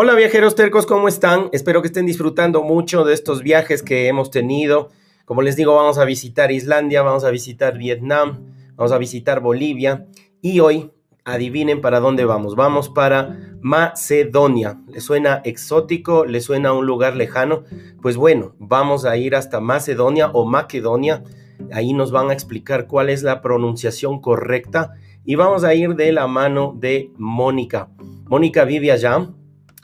Hola viajeros tercos, ¿cómo están? Espero que estén disfrutando mucho de estos viajes que hemos tenido. Como les digo, vamos a visitar Islandia, vamos a visitar Vietnam, vamos a visitar Bolivia y hoy adivinen para dónde vamos. Vamos para Macedonia. ¿Le suena exótico? ¿Le suena un lugar lejano? Pues bueno, vamos a ir hasta Macedonia o Macedonia. Ahí nos van a explicar cuál es la pronunciación correcta y vamos a ir de la mano de Mónica. Mónica vive allá,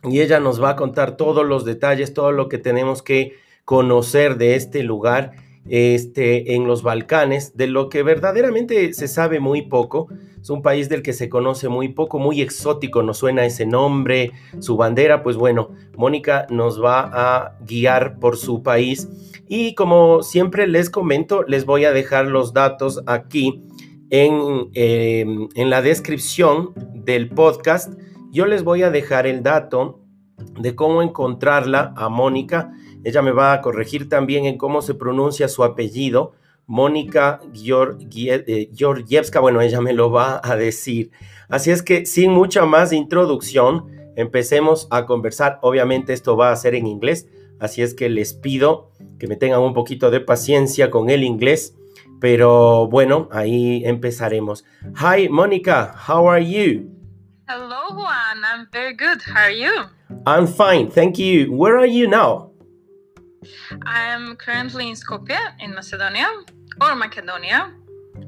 y ella nos va a contar todos los detalles, todo lo que tenemos que conocer de este lugar este, en los Balcanes, de lo que verdaderamente se sabe muy poco. Es un país del que se conoce muy poco, muy exótico, nos suena ese nombre, su bandera. Pues bueno, Mónica nos va a guiar por su país. Y como siempre les comento, les voy a dejar los datos aquí en, eh, en la descripción del podcast yo les voy a dejar el dato de cómo encontrarla a Mónica. Ella me va a corregir también en cómo se pronuncia su apellido. Mónica eh, Georgievska, bueno, ella me lo va a decir. Así es que sin mucha más introducción, empecemos a conversar. Obviamente esto va a ser en inglés, así es que les pido que me tengan un poquito de paciencia con el inglés. Pero bueno, ahí empezaremos. Hi, Mónica, how are you? Hello, Juan. I'm very good. How are you? I'm fine, thank you. Where are you now? I'm currently in Skopje, in Macedonia, or Macedonia.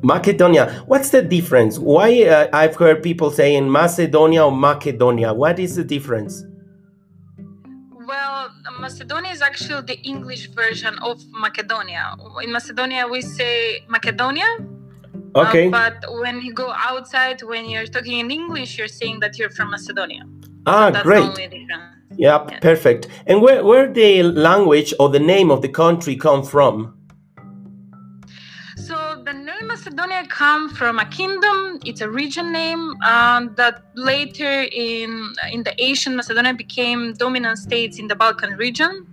Macedonia. What's the difference? Why uh, I've heard people saying Macedonia or Macedonia. What is the difference? Well, Macedonia is actually the English version of Macedonia. In Macedonia, we say Macedonia, Okay. Uh, but when you go outside, when you're talking in English, you're saying that you're from Macedonia. Ah, so great. Yeah, yeah, perfect. And where where the language or the name of the country come from? So the name Macedonia come from a kingdom. It's a region name um, that later in in the Asian Macedonia became dominant states in the Balkan region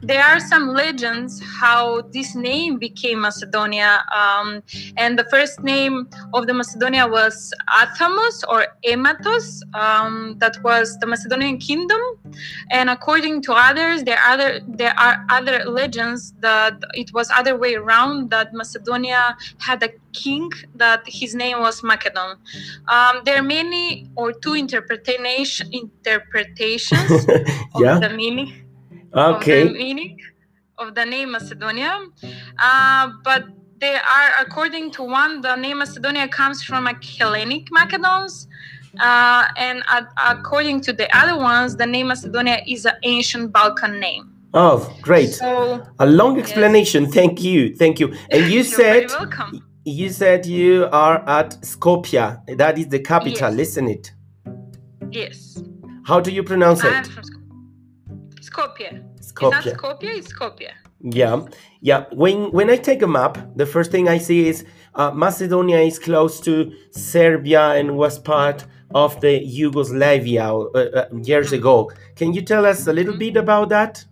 there are some legends how this name became Macedonia. Um, and the first name of the Macedonia was Athamus or Ematos. Um, that was the Macedonian kingdom. And according to others, there are other there are other legends that it was other way around. That Macedonia had a king that his name was Macedon. Um, there are many or two interpretation interpretations yeah. of the meaning okay. of the meaning of the name Macedonia. Uh, but they are, according to one, the name Macedonia comes from a Hellenic Macedons. Uh, and uh, according to the other ones, the name Macedonia is an ancient Balkan name. Oh, great! So, a long explanation. Yes. Thank you, thank you. And you said you said you are at Skopje. That is the capital, yes. isn't it? Yes. How do you pronounce I'm it? Skopje. Skopje. Is that Skopje? It's Skopje. Yeah, yeah. When when I take a map, the first thing I see is uh, Macedonia is close to Serbia and was part of the Yugoslavia uh, uh, years ago. Can you tell us a little bit about that?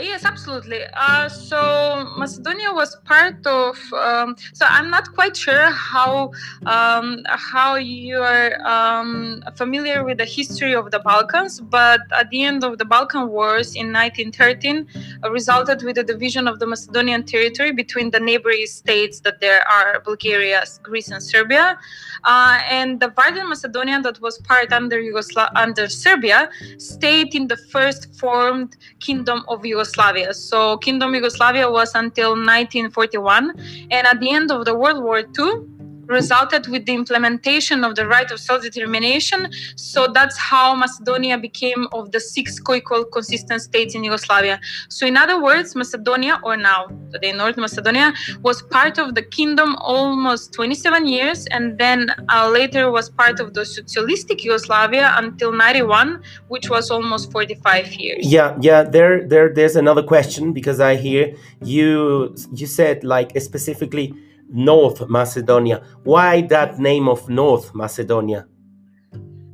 Yes absolutely. Uh, so macedonia was part of um, so i'm not quite sure how um, how you are um, familiar with the history of the balkans but at the end of the balkan wars in 1913 uh, resulted with the division of the macedonian territory between the neighboring states that there are bulgaria greece and serbia. Uh, and the of macedonia that was part under Yugosla- under serbia stayed in the first formed kingdom of yugoslavia Yugoslavia. So Kingdom Yugoslavia was until 1941, and at the end of the World War II, resulted with the implementation of the right of self-determination. So that's how Macedonia became of the six co-equal consistent states in Yugoslavia. So in other words, Macedonia, or now today North Macedonia, was part of the kingdom almost 27 years, and then uh, later was part of the socialistic Yugoslavia until 91, which was almost 45 years. Yeah, yeah. There, there, there's another question because I hear you. You said like specifically North Macedonia. Why that name of North Macedonia?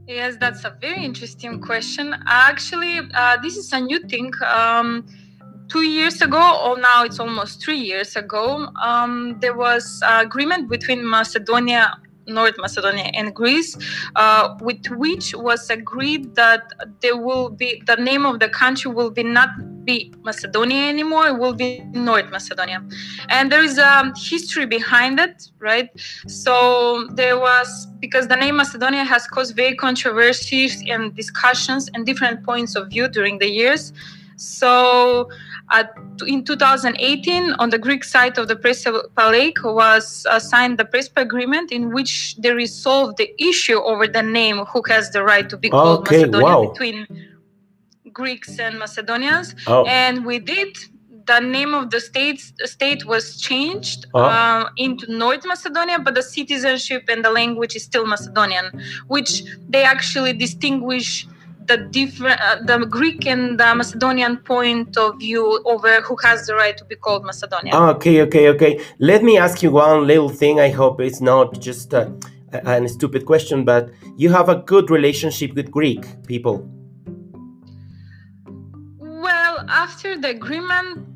Yes, that's a very interesting question. Actually, uh, this is a new thing. Um, two years ago, or now it's almost three years ago, um, there was agreement between Macedonia North Macedonia and Greece, uh, with which was agreed that there will be the name of the country will be not be Macedonia anymore; it will be North Macedonia, and there is a history behind it, right? So there was because the name Macedonia has caused very controversies and discussions and different points of view during the years. So in 2018, on the Greek side of the Prespa Lake was uh, signed the Prespa Agreement, in which they resolved the issue over the name who has the right to be called Okay, Macedonia wow. between Greeks and Macedonians. Oh. And with it, the name of the state state was changed Oh. uh, into North Macedonia, but the citizenship and the language is still Macedonian, which they actually distinguish the different uh, the Greek and the Macedonian point of view over who has the right to be called Macedonia. Okay, okay, okay. Let me ask you one little thing. I hope it's not just a, a, a stupid question, but you have a good relationship with Greek people. Well, after the agreement,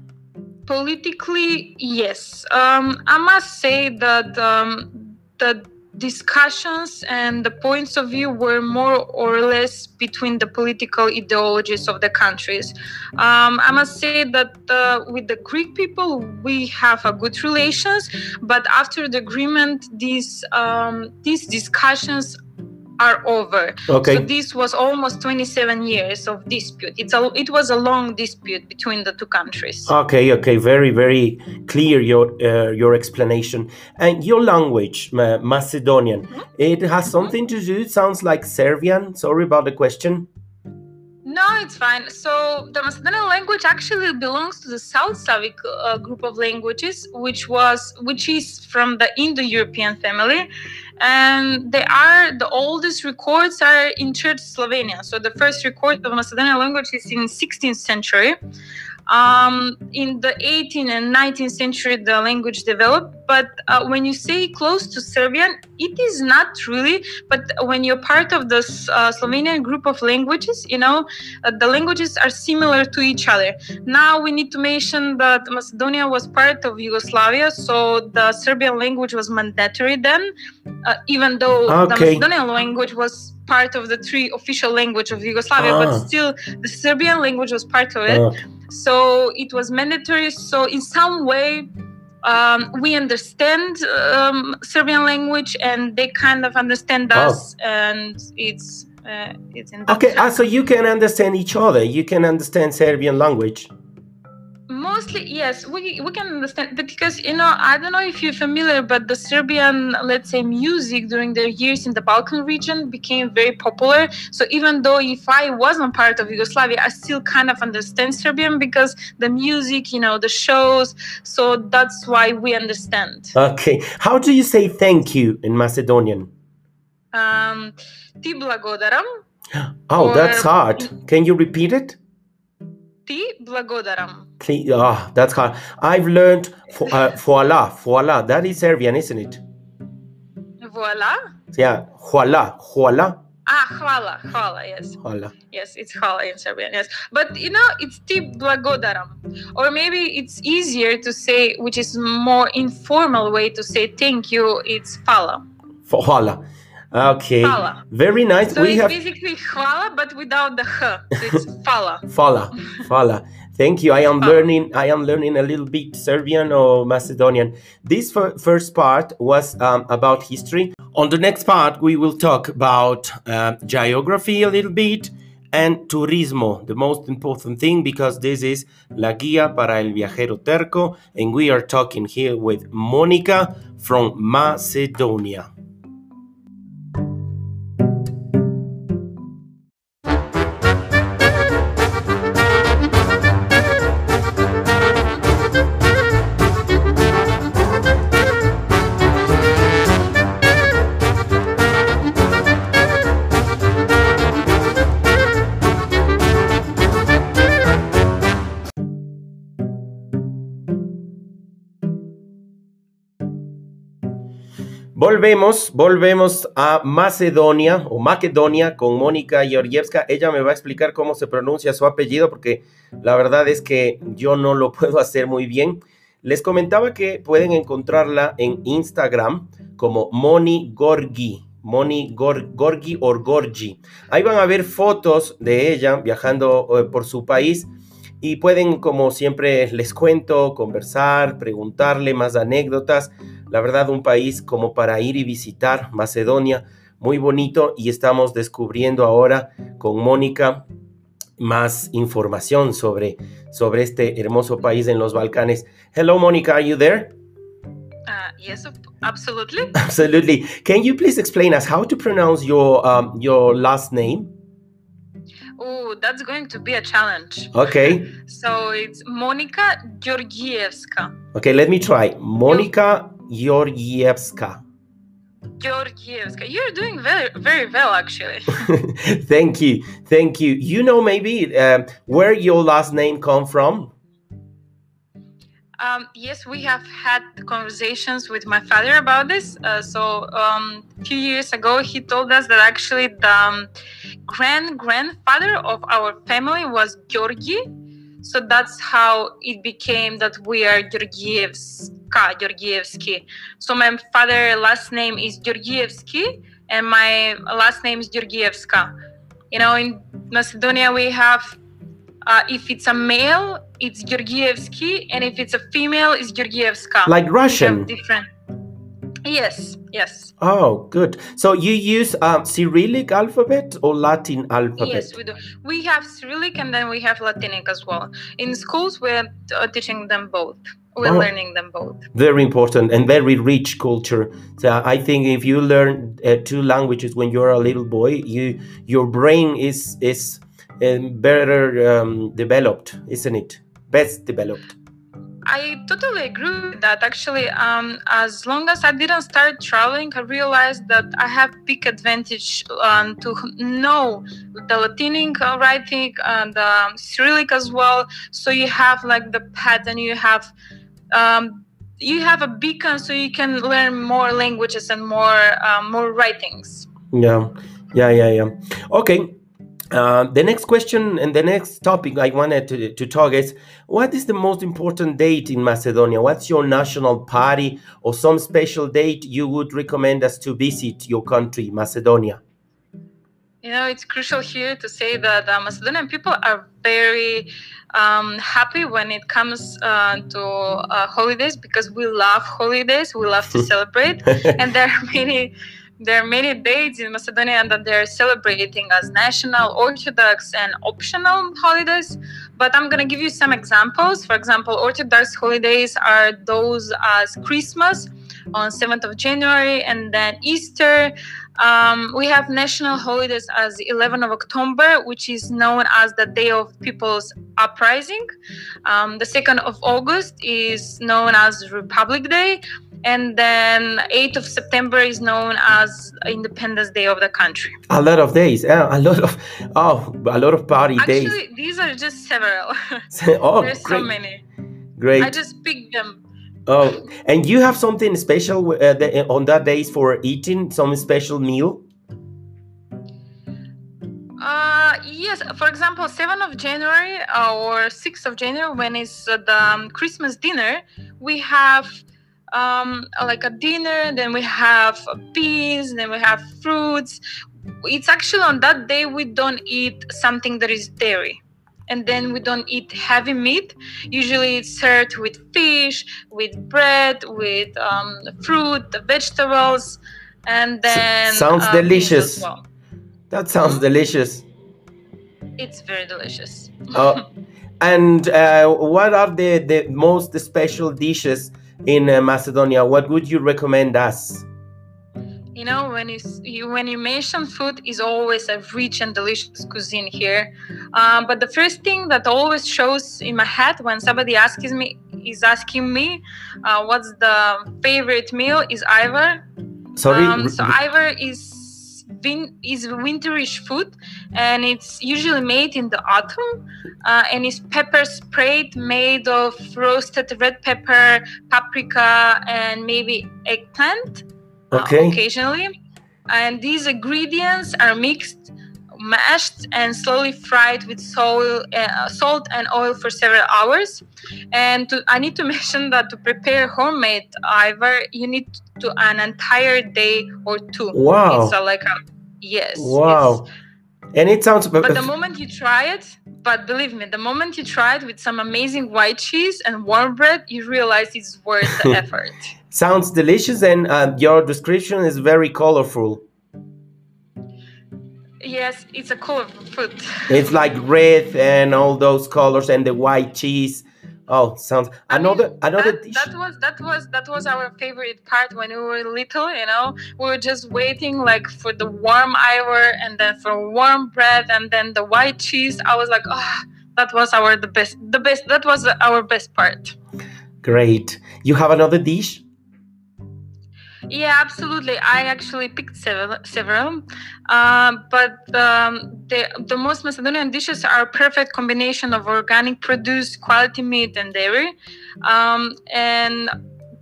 politically, yes. Um, I must say that um, the discussions and the points of view were more or less between the political ideologies of the countries. Um, I must say that uh, with the Greek people, we have a good relations, but after the agreement, these um, these discussions are over. Okay. So this was almost 27 years of dispute. It's a, it was a long dispute between the two countries. Okay, okay, very, very clear your uh, your explanation. And your language, Ma- Macedonian, it has something to do. It sounds like Serbian. Sorry about the question. No, it's fine. So the Macedonian language actually belongs to the South Slavic uh, group of languages, which was which is from the Indo-European family, and they are the oldest records are in Church Slavonic. So the first record of Macedonian language is in 16th century. Um, in the 18th and 19th century, the language developed. But uh, when you say close to Serbian, it is not really. But when you're part of the uh, Slovenian group of languages, you know, uh, the languages are similar to each other. Now we need to mention that Macedonia was part of Yugoslavia, so the Serbian language was mandatory then, uh, even though the Macedonian language was part of the three official language of Yugoslavia, Ah. but still the Serbian language was part of it. Uh, So it was mandatory. So in some way, um, we understand um, Serbian language, and they kind of understand Oh. us, and it's uh, it's in okay, ah, so you can understand each other. You can understand Serbian language. Mostly, yes, we we can understand because you know I don't know if you're familiar, but the Serbian, let's say, music during their years in the Balkan region became very popular. So even though if I wasn't part of Yugoslavia, I still kind of understand Serbian because the music, you know, the shows. So that's why we understand. Okay, how do you say thank you in Macedonian? Um, ti blagodaram, Oh, Or- that's hard. Can you repeat it? Ti blagodaram. Ah, that's hard. I've learned fo- uh, voila, voila. That is Serbian, isn't it? Voila. Yeah, voila, voila, Ah, hvala, hvala, yes. voila. Yes, it's hvala in Serbian, yes. But you know, it's ti blagodaram. Or maybe it's easier to say, which is more informal way to say thank you, it's hvala. Okay. Hvala. Very nice. So we it's have basically hvala, but without the h. So it's hvala. Fala, Fala. Thank you. I am Fala. learning. I am learning a little bit Serbian or Macedonian. This fir- first part was um, about history. On the next part, we will talk about uh, geography a little bit and turismo, the most important thing because this is La Guía para el Viajero Terco, and we are talking here with Monica from Macedonia. Volvemos, volvemos a Macedonia o Macedonia con Mónica Georgievska. Ella me va a explicar cómo se pronuncia su apellido porque la verdad es que yo no lo puedo hacer muy bien. Les comentaba que pueden encontrarla en Instagram como Moni Gorgi. Moni Gorgi o Gorgi. Ahí van a ver fotos de ella viajando eh, por su país y pueden, como siempre les cuento, conversar, preguntarle más anécdotas. La verdad, un país como para ir y visitar, Macedonia, muy bonito y estamos descubriendo ahora con Mónica más información sobre, sobre este hermoso país en los Balcanes. Hello, Mónica, are you there? Uh, yes, absolutely. Absolutely. Can you please explain us how to pronounce your um, your last name? Oh, that's going to be a challenge. Okay. So it's Monica Georgievska. Okay, let me try. Monica Georgievska. Georgievska. You're doing very, very well, actually. thank you, thank you. You know maybe uh, where your last name come from? Um, yes, we have had conversations with my father about this. Uh, so um, a few years ago, he told us that actually the um, grand grandfather of our family was Georgi. So that's how it became that we are Georgievska, Georgievsky. So my father last name is Georgievsky, and my last name is Georgievska. You know, in Macedonia we have uh, if it's a male, it's Georgievsky, and if it's a female, it's Georgievska. Like Russian. Different. Yes. Yes. Oh, good. So you use um, Cyrillic alphabet or Latin alphabet? Yes, we do. We have Cyrillic and then we have Latinic as well. In schools, we're uh, teaching them both. We're oh, learning them both. Very important and very rich culture. So I think if you learn uh, two languages when you're a little boy, you your brain is is and better um, developed, isn't it? Best developed. I totally agree with that. Actually, um, as long as I didn't start traveling, I realized that I have big advantage um, to know the Latinic writing and um, Cyrillic as well. So you have like the pattern, you have um, you have a beacon, so you can learn more languages and more um, more writings. Yeah, yeah, yeah, yeah. Okay, uh, the next question and the next topic I wanted to, to talk is what is the most important date in Macedonia? What's your national party or some special date you would recommend us to visit your country, Macedonia? You know, it's crucial here to say that uh, Macedonian people are very um, happy when it comes uh, to uh, holidays because we love holidays, we love to celebrate, and there are many there are many dates in Macedonia that they're celebrating as national, Orthodox, and optional holidays. But I'm going to give you some examples. For example, Orthodox holidays are those as Christmas on 7th of January and then Easter. Um, we have national holidays as 11th of October, which is known as the Day of People's Uprising. Um, the 2nd of August is known as Republic Day and then 8th of september is known as independence day of the country. A lot of days yeah a lot of oh a lot of party Actually, days. Actually, these are just several. Oh there's great. so many. Great. I just picked them. Oh and you have something special uh, the, on that days for eating some special meal? Uh, yes, for example, 7th of January or 6th of January, when it's uh, the um, Christmas dinner, we have um, like a dinner, then we have peas, then we have fruits. It's actually on that day we don't eat something that is dairy. And then we don't eat heavy meat. Usually it's served with fish, with bread, with um, fruit, vegetables, and then sounds uh, delicious. Well. That sounds mm-hmm. delicious. It's very delicious. Uh, and uh, what are the, the most special dishes in uh, Macedonia? What would you recommend us? You know, when you, you when you mention food, is always a rich and delicious cuisine here. Um, but the first thing that always shows in my head when somebody asks me is asking me, uh, "What's the favorite meal?" is Ajvar. Sorry. Um, so Ajvar is vin- is winterish food, and it's usually made in the autumn, uh, and it's pepper sprayed made of roasted red pepper, paprika, and maybe eggplant. uh, occasionally, and these ingredients are mixed. Mashed and slowly fried with soil, uh, salt and oil for several hours. And to, I need to mention that to prepare homemade Ajvar, you need to an entire day or two. Wow. It's a, like a yes. Wow. And it sounds. but the moment you try it, but believe me, the moment you try it with some amazing white cheese and warm bread, you realize it's worth the effort. sounds delicious, and uh, your description is very colorful. Yes, it's a colorful food. It's like red and all those colors and the white cheese. Oh, sounds I mean, another another that, dish. that was that was that was our favorite part when we were little. You know, we were just waiting like for the warm Ajvar and then for warm bread and then the white cheese. I was like, oh, that was our the best the best that was our best part. Great. You have another dish? Yeah, absolutely. I actually picked several, several. Um, but um, the the most Macedonian dishes are a perfect combination of organic produce, quality meat, and dairy. Um, and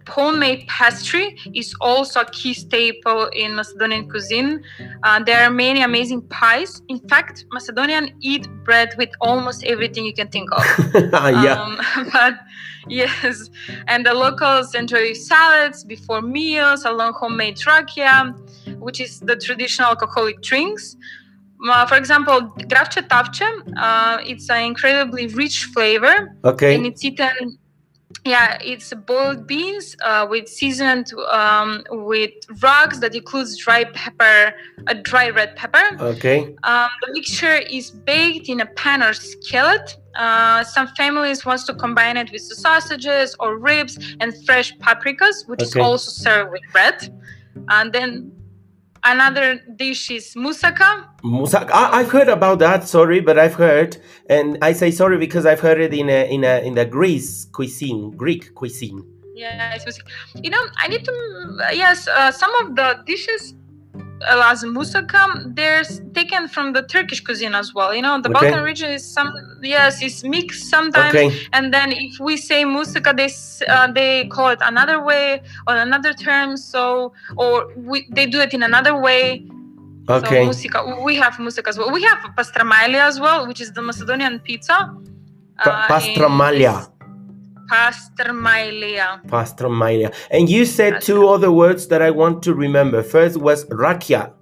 homemade pastry is also a key staple in Macedonian cuisine. Uh, there are many amazing pies. In fact, Macedonian eat bread with almost everything you can think of. yeah. Um, but yes, and the locals enjoy salads before meals, along homemade rakia, which is the traditional alcoholic drinks. Uh, for example, gravche tavche, uh, it's an incredibly rich flavor, okay. and it's eaten. Yeah, it's boiled beans uh, with seasoned um, with rugs that includes dry pepper, a dry red pepper. Okay. Um, the mixture is baked in a pan or skillet. Uh, some families wants to combine it with the sausages or ribs and fresh paprikas, which Okay. is also served with bread. And then another dish is moussaka. Musa- I, I've heard about that. Sorry, but I've heard, and I say sorry because I've heard it in a in a in the Greece cuisine, Greek cuisine. Yeah, it's moussaka. You know, I need to. Yes, uh, some of the dishes. Uh, As moussaka, they're taken from the Turkish cuisine as well. You know, the Okay. Balkan region is some yes, it's mixed sometimes. Okay. and then if we say musaka, they uh, they call it another way or another term so or we, they do it in another way Okay. so musica we have musica as well we have pastramalia as well which is the macedonian pizza Pa- pastramalia. is- pastramalia Pastramalia. And you said That's two other words that I want to remember. First was rakia.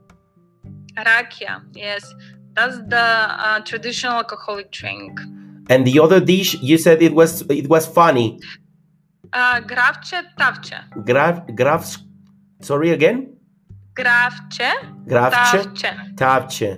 rakia yes that's the uh, traditional alcoholic drink And the other dish, you said it was it was funny. uh, gravce tavce Grav, grav, sorry again. gravce Gravce, tavce tapche.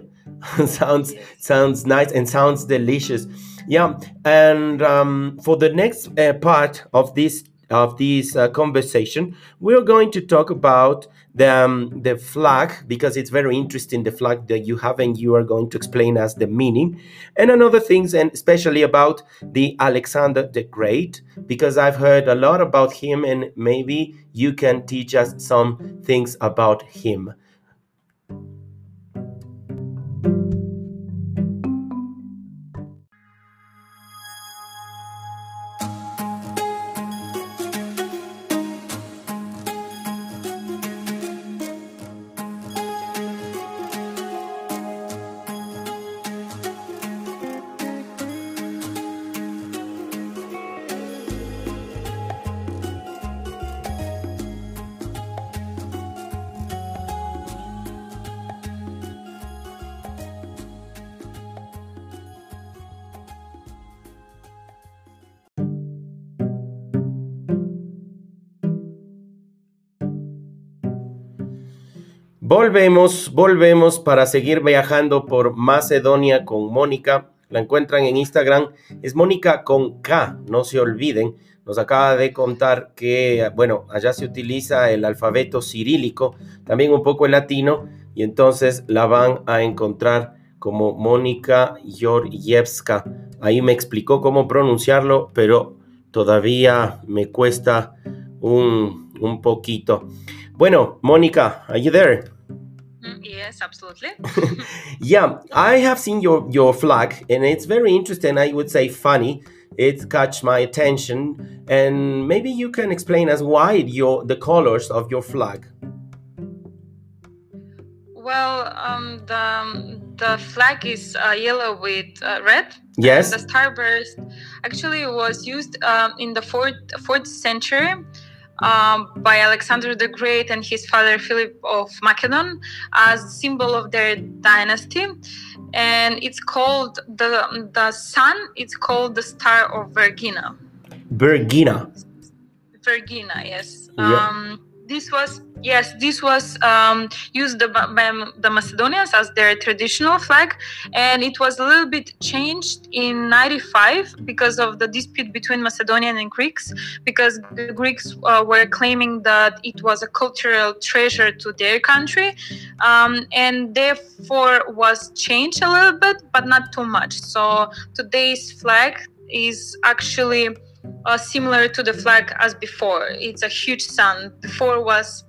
sounds sounds nice and sounds delicious. Yeah, and um, for the next uh, part of this of this uh, conversation, we're going to talk about the um, the flag because it's very interesting the flag that you have, and you are going to explain us the meaning and another things, and especially about the Alexander the Great because I've heard a lot about him, and maybe you can teach us some things about him. Volvemos, volvemos para seguir viajando por Macedonia con Mónica. la encuentran en Instagram. Es Mónica con K, no se olviden. Nos acaba de contar que, bueno, allá se utiliza el alfabeto cirílico, también un poco el latino, y entonces la van a encontrar como Mónica Georgievska. Ahí me explicó cómo pronunciarlo, pero todavía me cuesta un, un poquito. Bueno, Mónica, are you there? Yes, absolutely. Yeah, I have seen your your flag, and it's very interesting. I would say funny. It catch my attention, and maybe you can explain us why your the colors of your flag. well, um, the the flag is uh, yellow with uh, red. Yes. The starburst actually was used um, in the fourth fourth century um, by Alexander the Great and his father Philip of Macedon as symbol of their dynasty, and it's called the the sun. It's called the star of Vergina. Bergina. Vergina, yes. Yeah. Um, this was yes, this was um, used by the Macedonians as their traditional flag, and it was a little bit changed in '95 because of the dispute between Macedonian and Greeks, because the Greeks uh, were claiming that it was a cultural treasure to their country, um, and therefore was changed a little bit, but not too much. So today's flag is actually uh, similar to the flag as before. It's a huge sun. Before was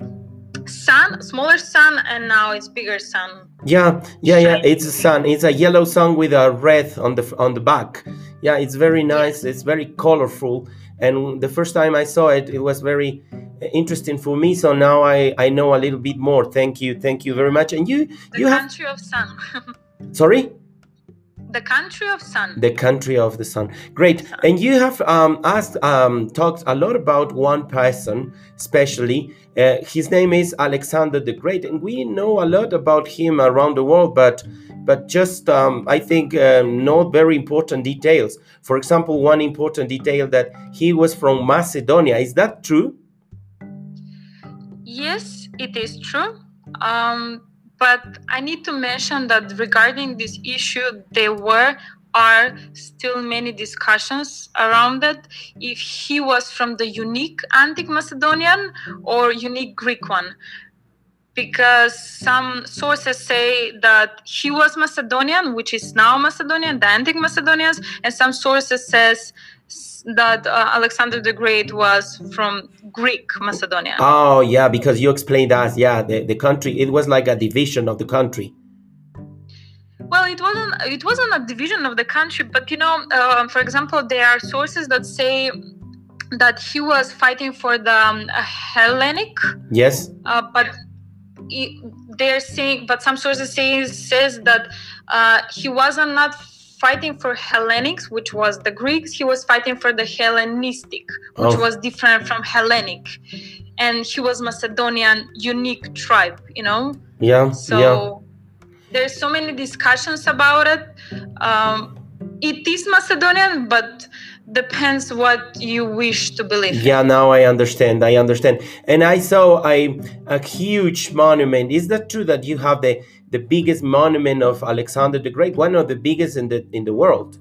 sun, smaller sun, and now it's bigger sun. Yeah, yeah, yeah. It's a sun. It's a yellow sun with a red on the on the back. Yeah, it's very nice. It's very colorful. And the first time I saw it, it was very interesting for me. So now I I know a little bit more. Thank you, thank you very much. And you The you have country of sun. sorry. The country of sun. The country of the sun. Great. And you have um, asked, um, talked a lot about one person, especially. Uh, his name is Alexander the Great, and we know a lot about him around the world, but but just um, I think um, not very important details. For example, one important detail that he was from Macedonia. Is that true? Yes, it is true. Um, but I need to mention that regarding this issue, there were are still many discussions around it if he was from the unique antique Macedonian or unique Greek one. Because some sources say that he was Macedonian, which is now Macedonian, the antique Macedonians, and some sources says that uh, Alexander the Great was from Greek Macedonia. Oh yeah, because you explained us. Yeah, the, the country. It was like a division of the country. Well, it wasn't. It wasn't a division of the country, but you know, um, for example, there are sources that say that he was fighting for the um, Hellenic, Yes. uh, but he, they're saying, but some sources say says that uh, he wasn't not fighting for Hellenics, which was the Greeks. He was fighting for the Hellenistic, which Oh. was different from Hellenic, and he was Macedonian unique tribe. You know. Yeah. So yeah. there's so many discussions about it. Um, it is Macedonian, but depends what you wish to believe. Yeah, now I understand. I understand. And I saw a a huge monument. Is that true that you have the the biggest monument of Alexander the Great, one of the biggest in the in the world?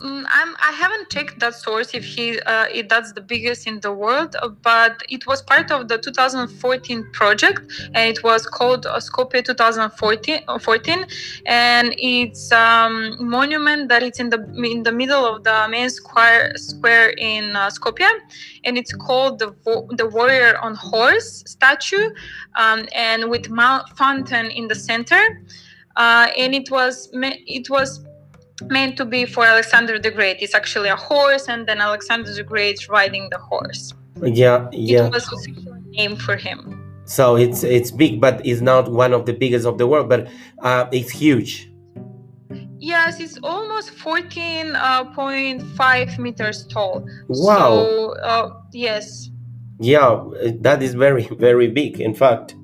Mm, I'm, I haven't checked that source if he uh, if that's the biggest in the world, uh, but it was part of the 2014 project, and it was called uh, Skopje 2014, uh, 14, and it's um, monument that it's in the in the middle of the main square square in uh, Skopje, and it's called the the warrior on horse statue, um, and with Mount fountain in the center, uh, and it was it was meant to be for Alexander the Great. It's actually a horse, and then Alexander the Great riding the horse. Yeah, yeah. It was officially name for him. So it's it's big, but it's not one of the biggest of the world, but uh, it's huge. Yes, it's almost 14.5 meters tall. Wow. So, uh, yes, Yeah, that is very very big. In fact.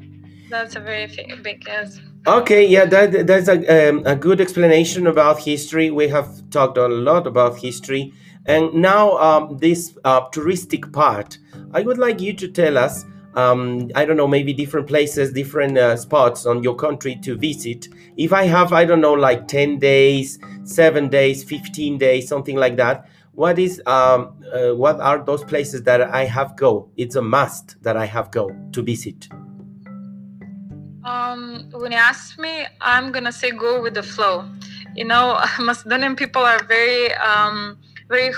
that's a very big yes. Okay, yeah, that, that's a, um, a good explanation about history. We have talked a lot about history. And now, um, this uh, touristic part, I would like you to tell us um, I don't know, maybe different places, different uh, spots on your country to visit. If I have, I don't know, like 10 days, seven days, 15 days, something like that, what is um, uh, what are those places that I have go? It's a must that I have go to visit. Um, when you ask me, I'm gonna say go with the flow. You know, Macedonian people are very, um, very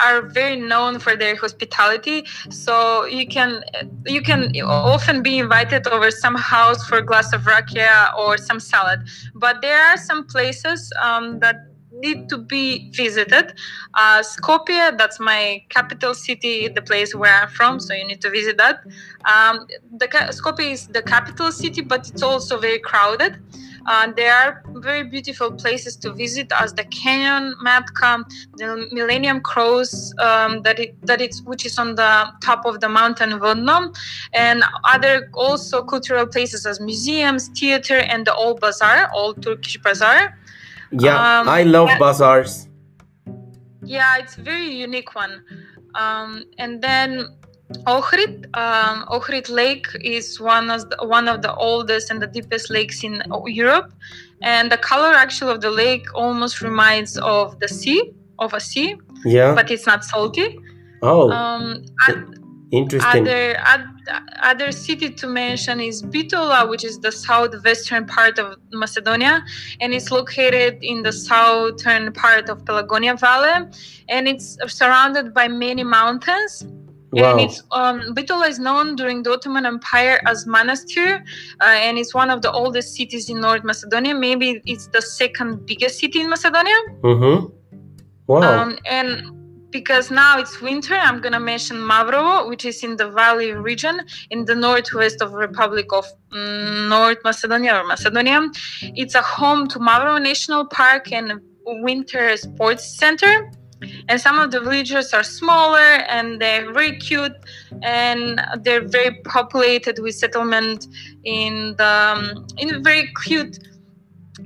are very known for their hospitality so you can you can often be invited over some house for a glass of rakia or some salad but there are some places um, that need to be visited. Uh, Skopje, that's my capital city, the place where I'm from, so you need to visit that. Um, the Skopje is the capital city, but it's also very crowded. Uh, there are very beautiful places to visit, as the Canyon Matka, the Millennium Cross, um, that it that it's which is on the top of the mountain Vodno, and other also cultural places as museums, theater, and the old bazaar, old Turkish bazaar. Yeah, um, I love bazaars. Yeah, it's very unique one. Um, and then Ohrid, um, Ohrid Lake is one of the, one of the oldest and the deepest lakes in Europe, and the color actually of the lake almost reminds of the sea, of a sea. Yeah. But it's not salty. Oh. Um, Interesting. Other, other city to mention is Bitola, which is the southwestern part of Macedonia, and it's located in the southern part of Pelagonia Valley, and it's surrounded by many mountains. Wow. And it's um, Bitola is known during the Ottoman Empire as Manastir, uh, and it's one of the oldest cities in North Macedonia. Maybe it's the second biggest city in Macedonia. Mm-hmm. Wow. Um, and because now it's winter, I'm gonna mention Mavrovo, which is in the Valley region in the northwest of Republic of mm, North Macedonia or Macedonia. It's a home to Mavrovo National Park and winter sports center. And some of the villages are smaller and they're very cute and they're very populated with settlement in the um, in very cute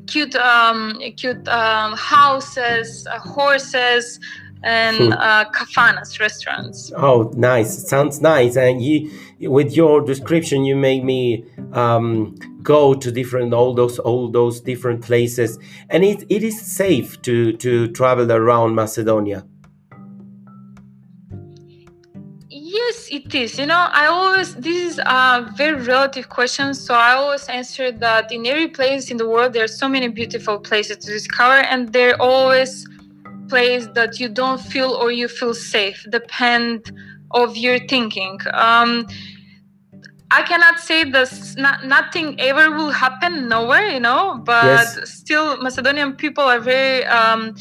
cute um, cute um, houses, uh, horses, and hmm. uh, kafanas restaurants. Oh, nice! Sounds nice. And you, with your description, you make me um, go to different all those all those different places, and it, it is safe to to travel around Macedonia. Yes, it is. You know, I always this is a very relative question, so I always answer that in every place in the world there are so many beautiful places to discover, and they're always place that you don't feel or you feel safe depend of your thinking um, I cannot say this. Not, nothing ever will happen nowhere, you know. But yes. still, Macedonian people are very um,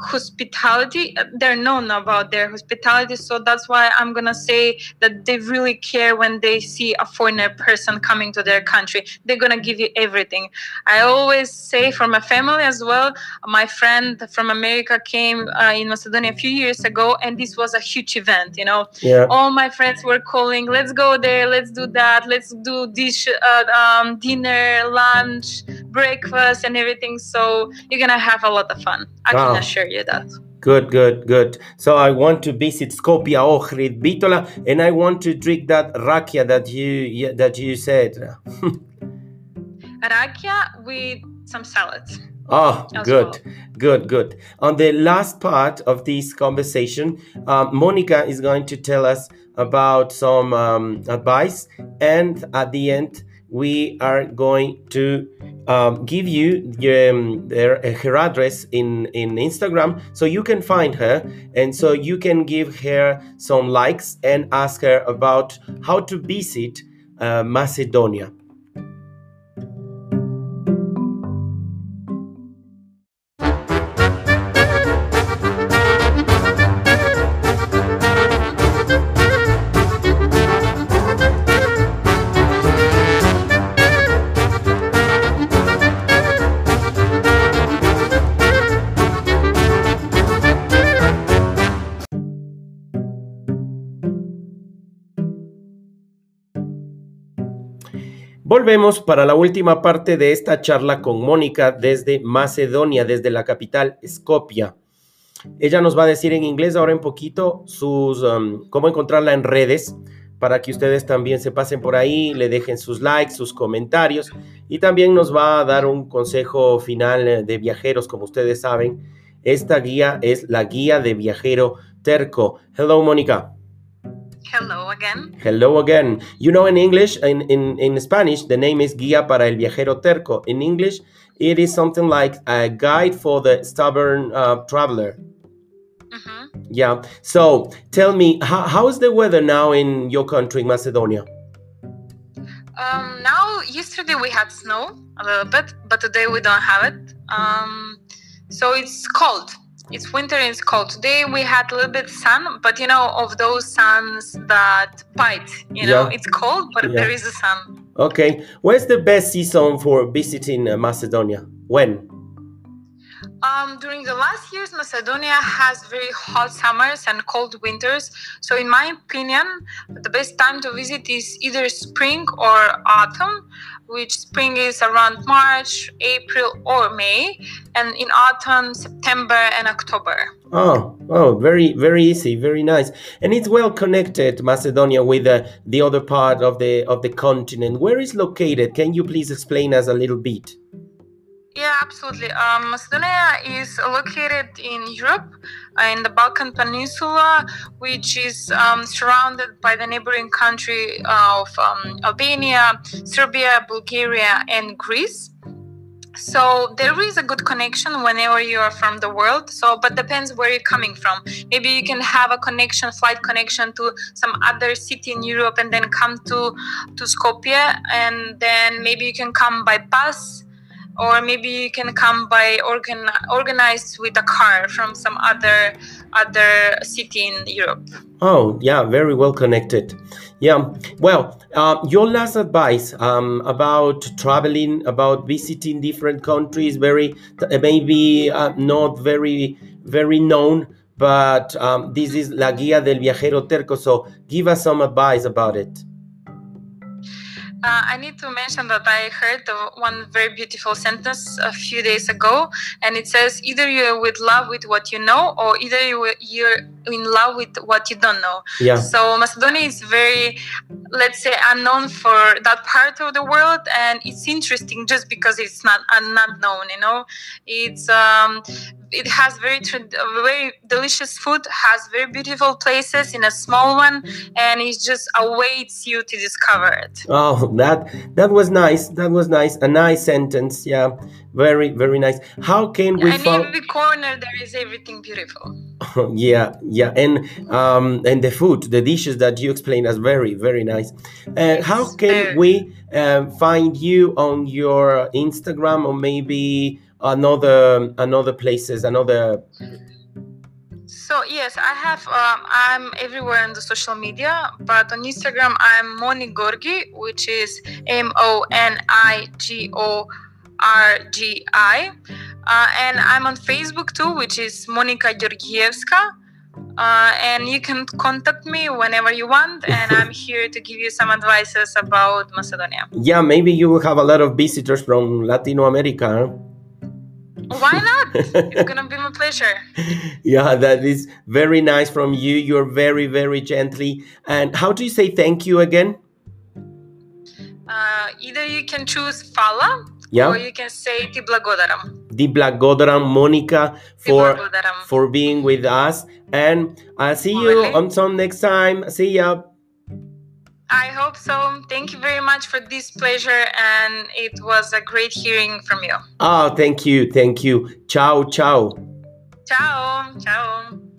hospitality they're known about their hospitality so that's why i'm gonna say that they really care when they see a foreigner person coming to their country. They're gonna give you everything. I always say for my family as well my friend from america came uh, in macedonia a few years ago and this was a huge event you know? Yeah. all my friends were calling let's go there let's do that let's do this uh, um, dinner lunch breakfast and everything so you're gonna have a lot of fun i wow. can assure you that. Good, good, good. So I want to visit Skopje, Ohrid, Bitola, and I want to drink that rakia that you that you said. rakia with some salads. Oh, good, well. good, good. On the last part of this conversation, um, Monica is going to tell us about some um, advice, and at the end, we are going to um, give you um, their, uh, her address in, in Instagram so you can find her and so you can give her some likes and ask her about how to visit uh, Macedonia. Volvemos para la última parte de esta charla con Mónica desde Macedonia, desde la capital Skopje. Ella nos va a decir en inglés ahora un poquito sus um, cómo encontrarla en redes para que ustedes también se pasen por ahí, le dejen sus likes, sus comentarios y también nos va a dar un consejo final eh, de viajeros, como ustedes saben. Esta guía es la guía de viajero terco. Hello, Mónica. Hello again. Hello again. You know, in English, in, in, in Spanish, the name is Guía para el Viajero Terco. In English, it is something like a guide for the stubborn uh, traveler. hmm Yeah. So tell me, how, how is the weather now in your country, Macedonia? Um, now, yesterday we had snow a little bit, but today we don't have it. Um, so it's cold. It's winter and it's cold. Today we had a little bit sun, but you know, of those suns that bite, you know, Yeah. it's cold, but Yeah. there is a sun. Okay. Where's the best season for visiting uh, Macedonia? When? Um, during the last years, Macedonia has very hot summers and cold winters. So, in my opinion, the best time to visit is either spring or autumn, which spring is around March, April, or May, and in autumn, September and October. Oh, oh, very, very easy, very nice, and it's well connected, Macedonia, with uh, the other part of the of the continent. Where is located? Can you please explain us a little bit? Yeah, absolutely. Um, Macedonia is located in Europe, uh, in the Balkan Peninsula, which is um, surrounded by the neighboring country of um, Albania, Serbia, Bulgaria, and Greece. So there is a good connection whenever you are from the world. So, but depends where you're coming from. Maybe you can have a connection, flight connection to some other city in Europe, and then come to to Skopje, and then maybe you can come by bus or maybe you can come by organ organized with a car from some other other city in Europe. Oh, yeah, very well connected. Yeah. Well, uh, your last advice um, about traveling, about visiting different countries, very uh, maybe uh, not very very known, but um, this is La Guía del Viajero Terco. So give us some advice about it. Uh, I need to mention that I heard one very beautiful sentence a few days ago, and it says either you're with love with what you know, or either you- you're in love with what you don't know. Yeah. So Macedonia is very, let's say, unknown for that part of the world, and it's interesting just because it's not unknown. You know, it's um, it has very very delicious food, has very beautiful places in a small one, and it just awaits you to discover it. Oh, that that was nice. That was nice. A nice sentence. Yeah, very very nice. How can we and in find? every corner there is everything beautiful. yeah, yeah, and um, and the food, the dishes that you explained as very very nice. Uh, how can very. we um, find you on your Instagram or maybe another another places, another? So yes, I have. Um, I'm everywhere on the social media, but on Instagram I'm Moni Gorgi, which is M O N I G O R G I, uh, and I'm on Facebook too, which is Monika Georgievska. Uh, and you can contact me whenever you want, and I'm here to give you some advices about Macedonia. Yeah, maybe you will have a lot of visitors from Latino America. Why not? it's gonna be my pleasure. yeah, that is very nice from you. You're very, very gently. And how do you say thank you again? Uh, either you can choose Fala, Yeah. or you can say Ti Blagodaram. Di Blagodaram, Monika, for Blagodaram. for being with us. And I'll see you on some next time. See ya. I hope so. Thank you very much for this pleasure, and it was a great hearing from you. Oh, thank you. Thank you. Ciao, ciao. Ciao. Ciao.